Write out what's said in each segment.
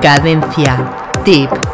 Cadencia Deep.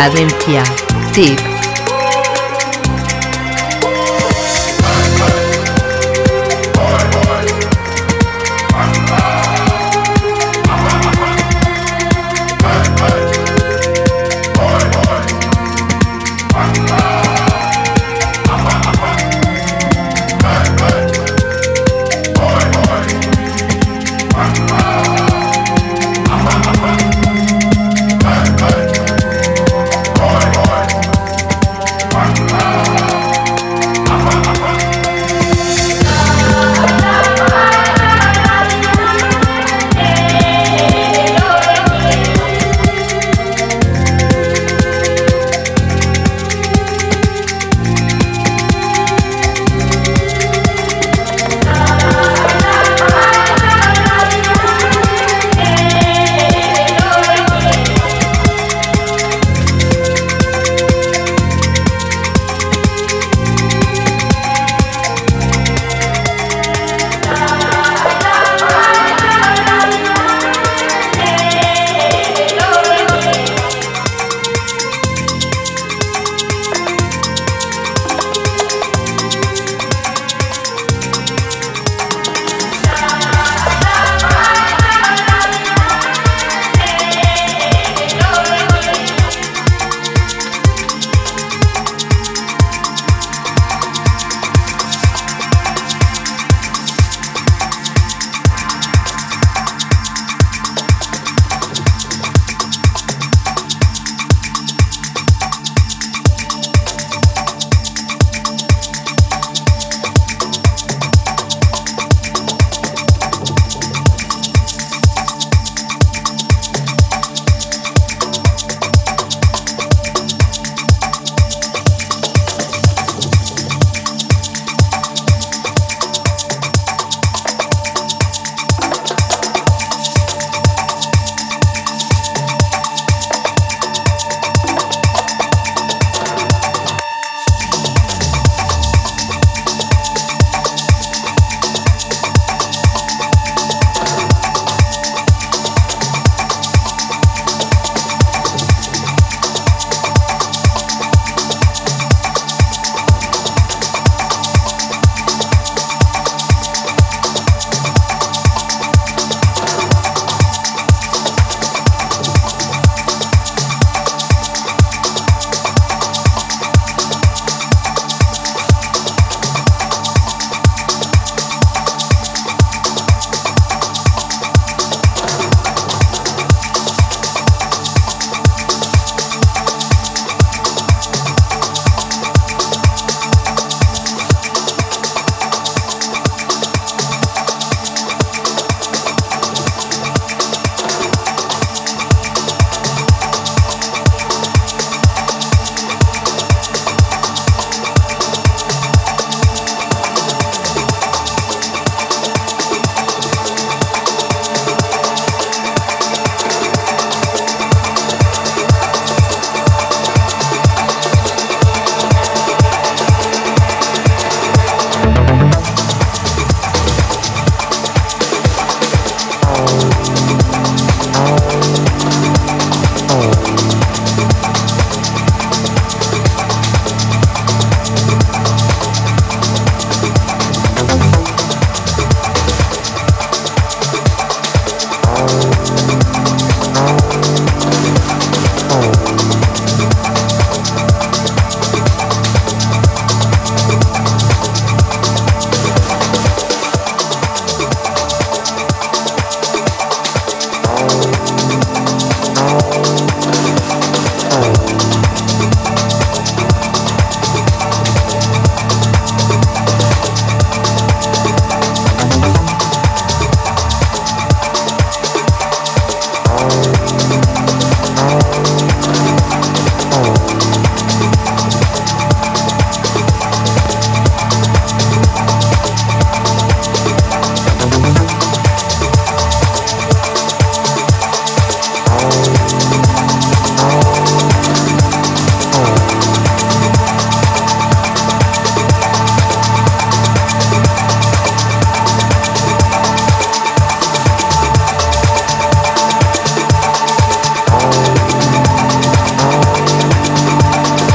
Cadencia. Tip.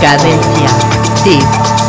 Cadencia. Tip.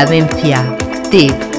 Cadencia. Tip.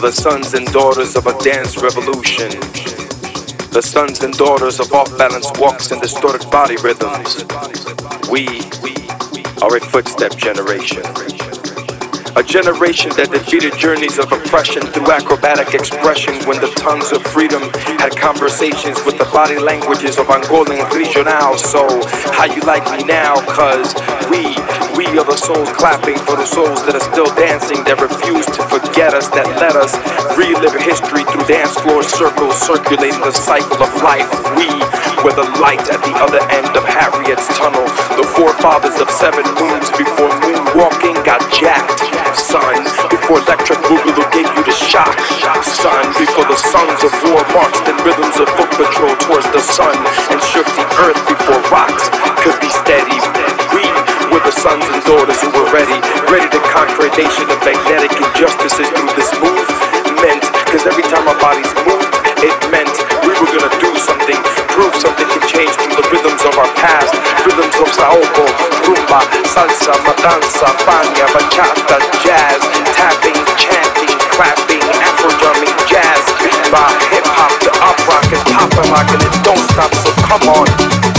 The sons and daughters of a dance revolution. The sons and daughters of off balance walks and distorted body rhythms. We are a footstep generation. A generation that defeated journeys of oppression through acrobatic expression when the tongues of freedom had conversations with the body languages of Angolan regional. So, how you like me now? Cause we, we are the souls clapping for the souls that are still dancing, that refuse to forget us, that let us relive history through dance floor circles, circulating the cycle of life. We were the light at the other end of Harriet's tunnel, the forefathers of seven moons before moonwalking got jacked. Son, before electric boogaloo gave you the shock. Son, before the sons of war marched in rhythms of foot patrol towards the sun and shook the earth before rocks could be steady. We were the sons and daughters who were ready, ready to conquer a nation of magnetic injustices through this movement. Cause every time our bodies moved, it meant change the rhythms of our past, rhythms of saoco, rumba, salsa, madanza, fania, bachata, jazz, tapping, chanting, clapping, afro drumming, jazz, bebop, hip hop to up rock and pop and rock and it don't stop. So come on.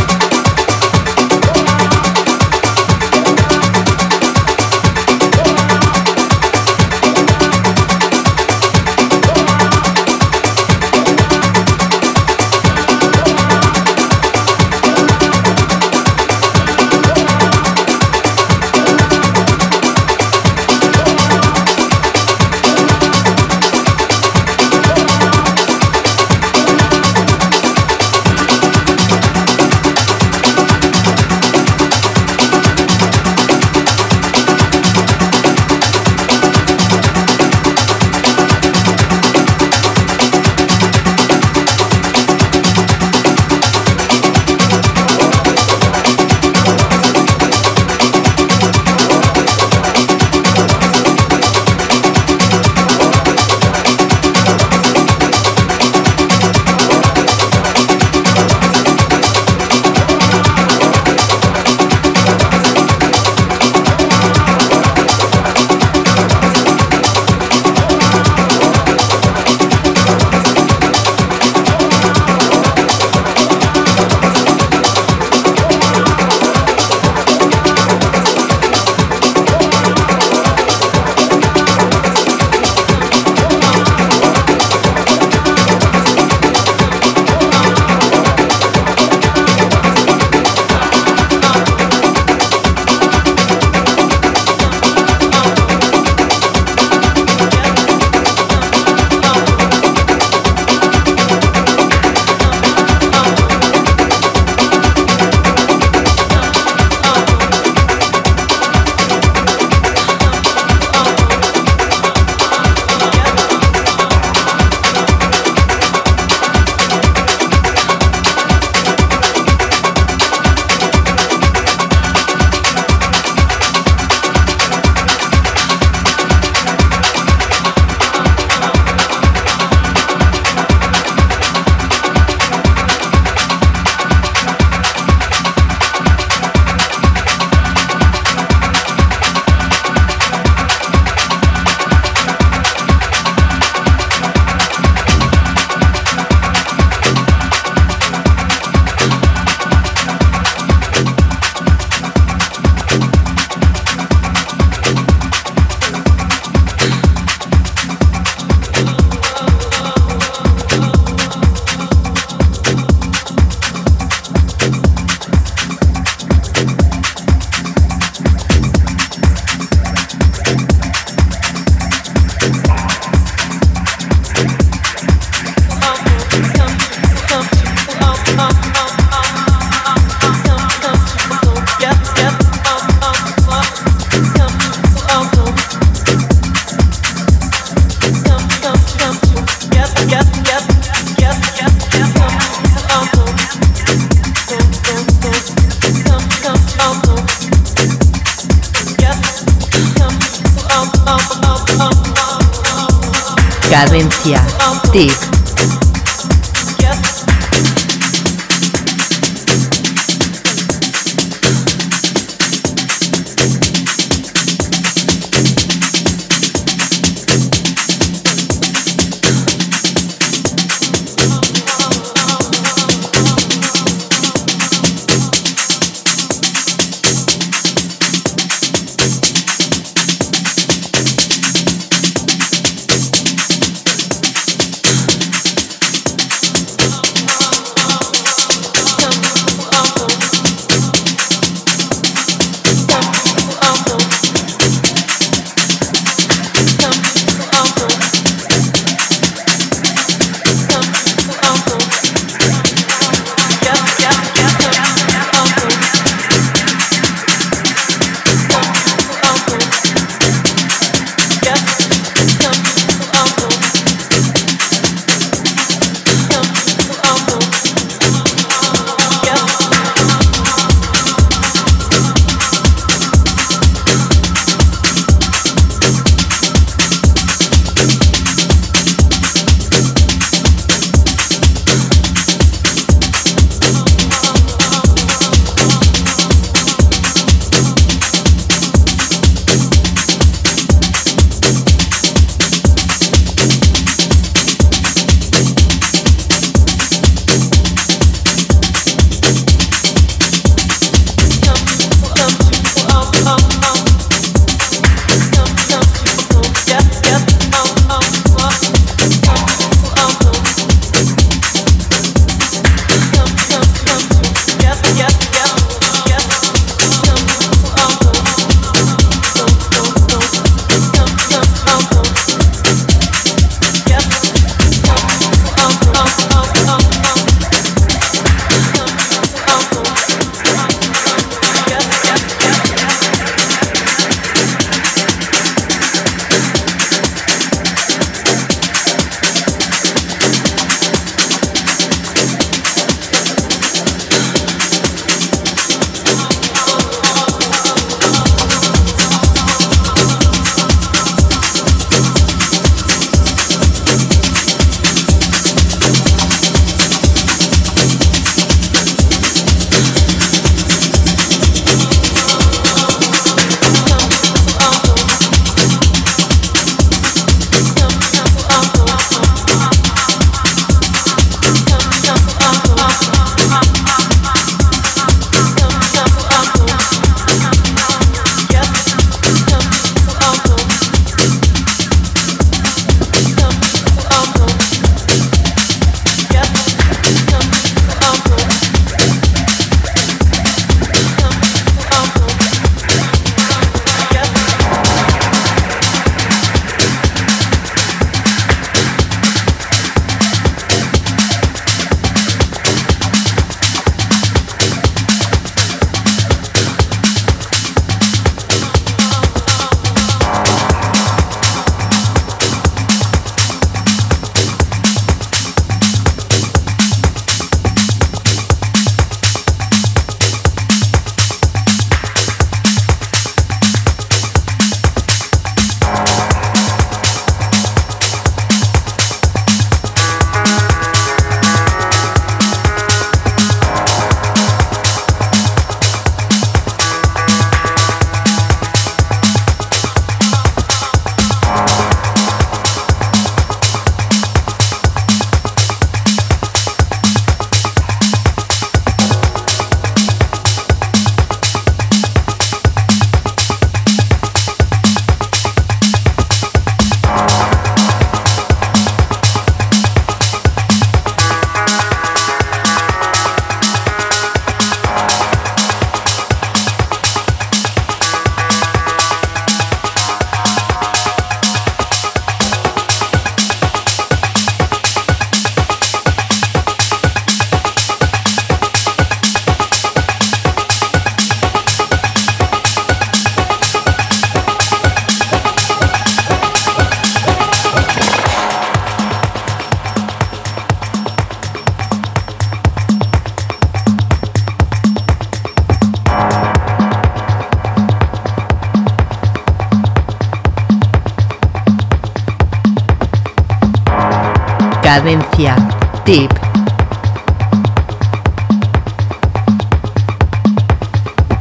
Cadencia. Tip.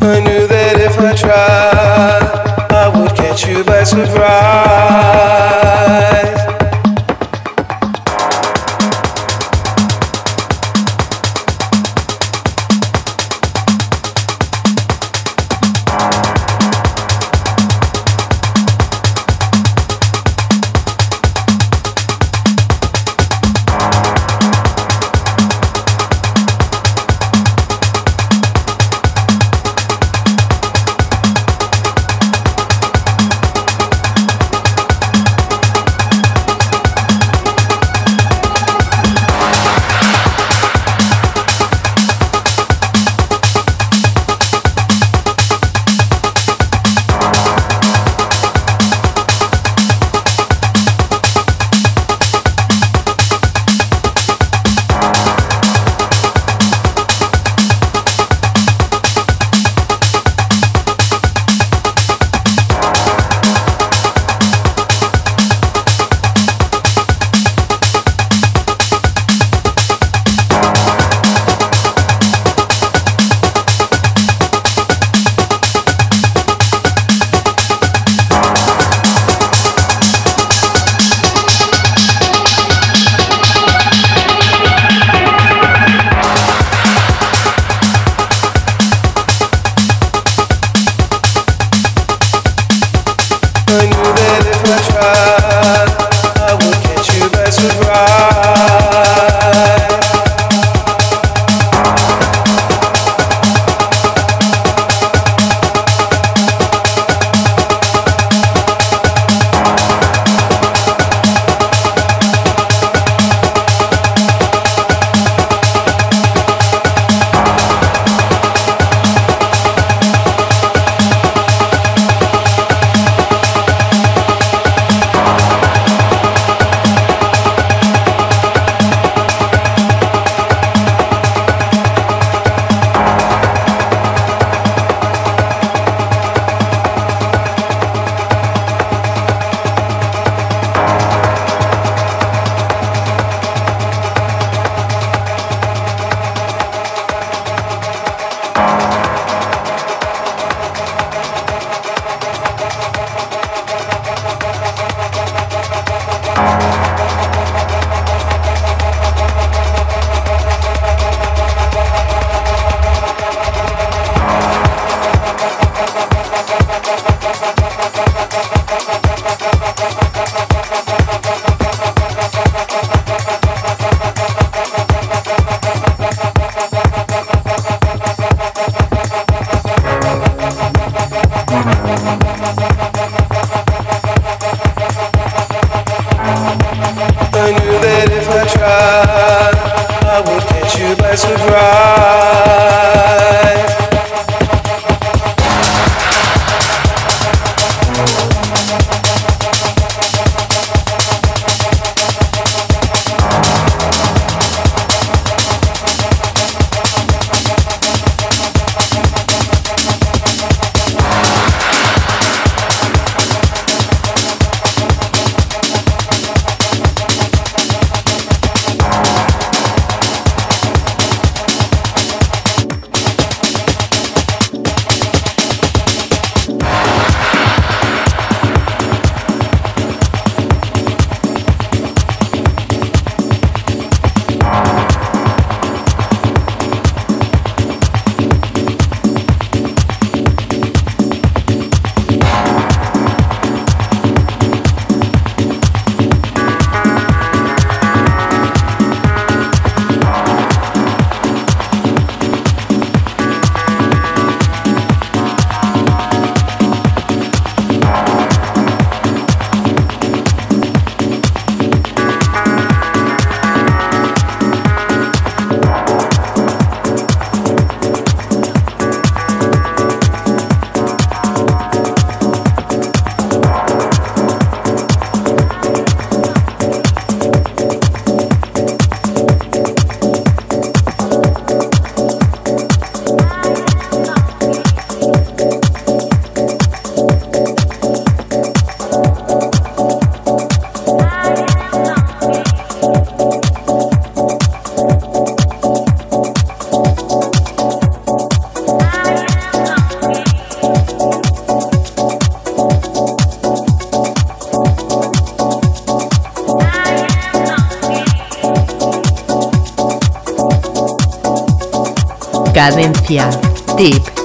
I knew that if I tried, I would catch you by surprise. Cadencia. Tip.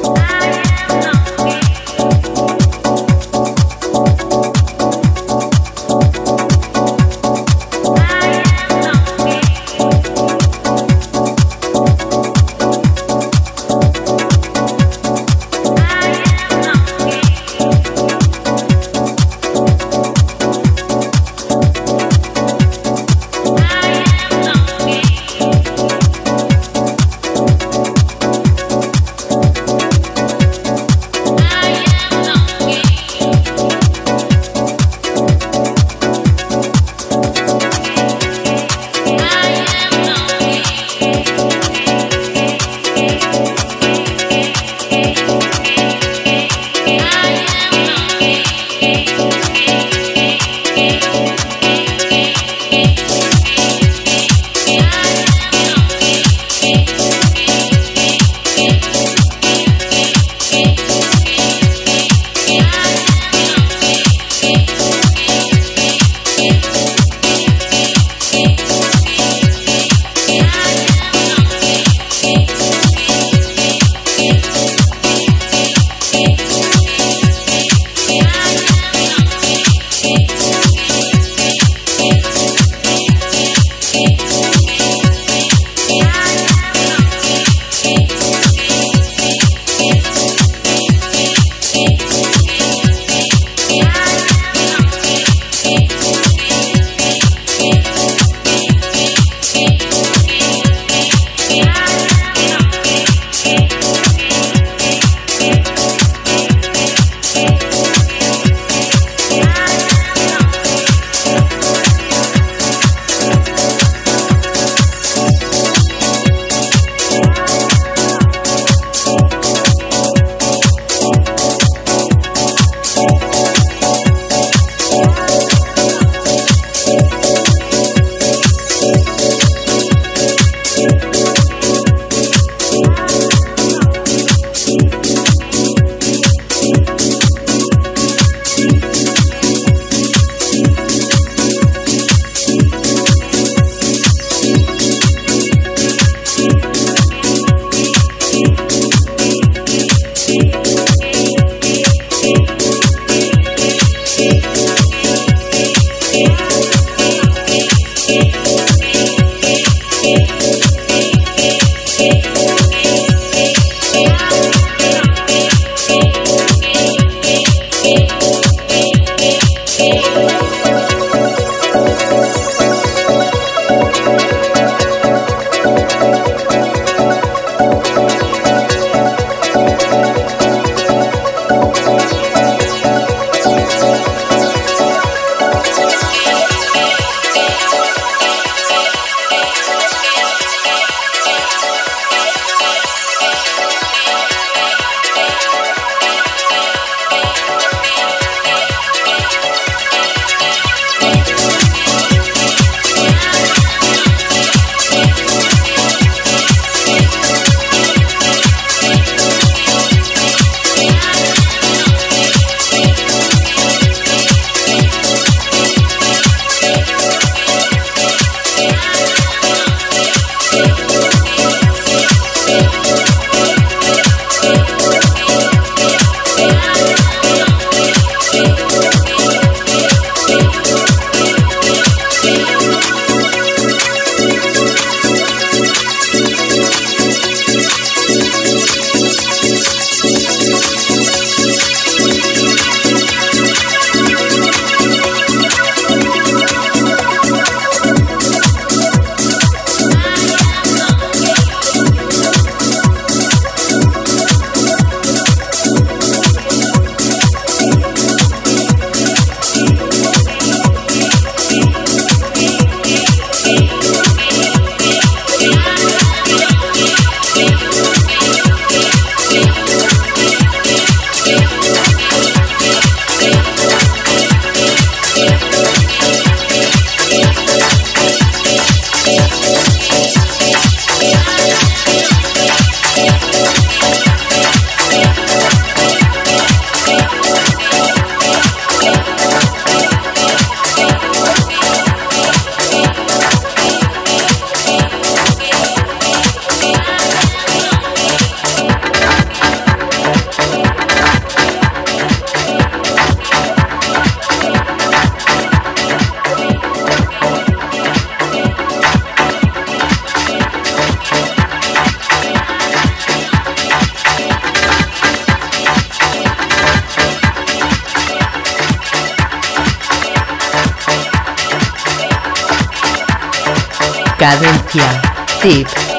Cadencia. Tip.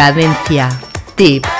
Cadencia. Tip.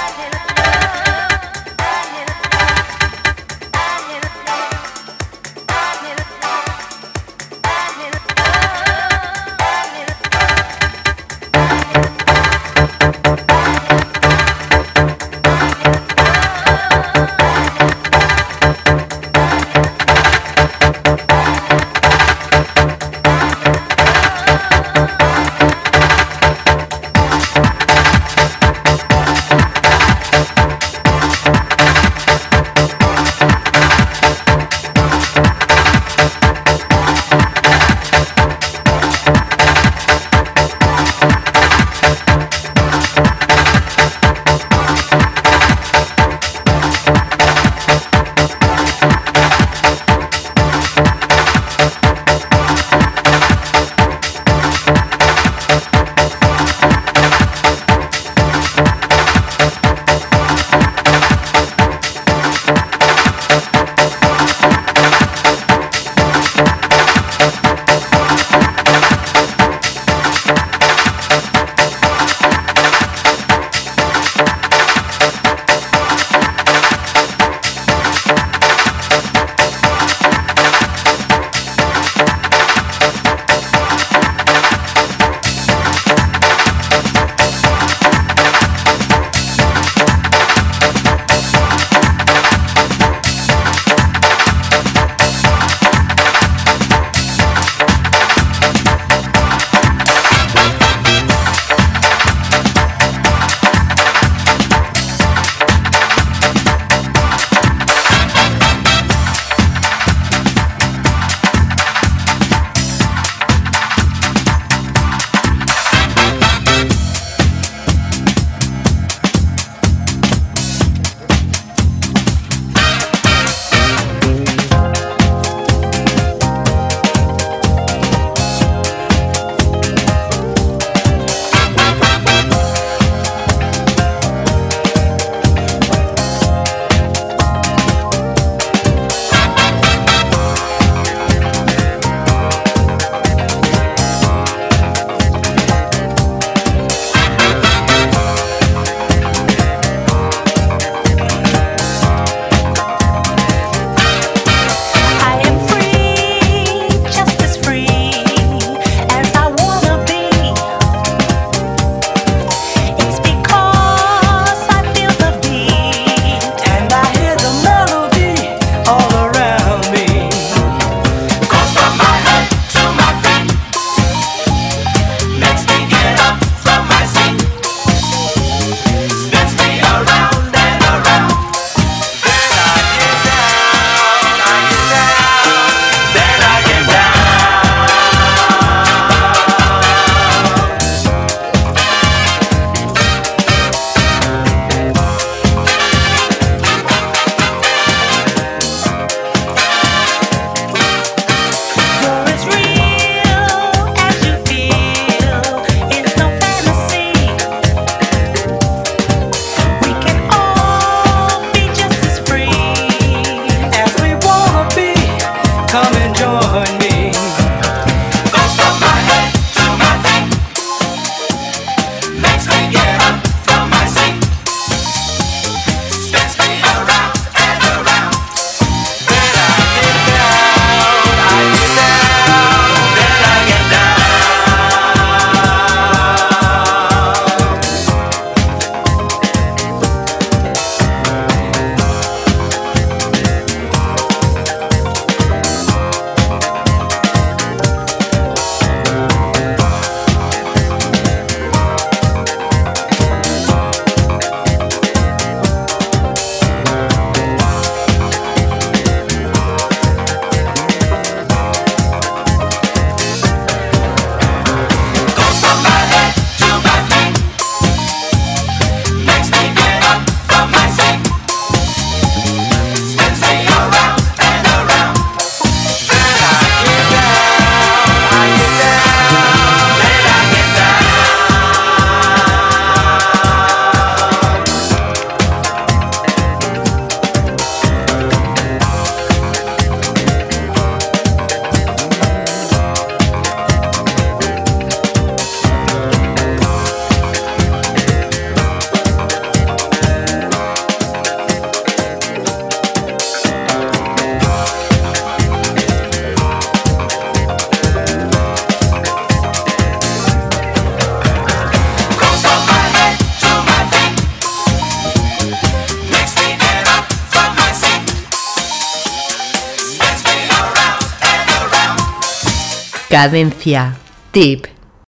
Cadencia. Tip.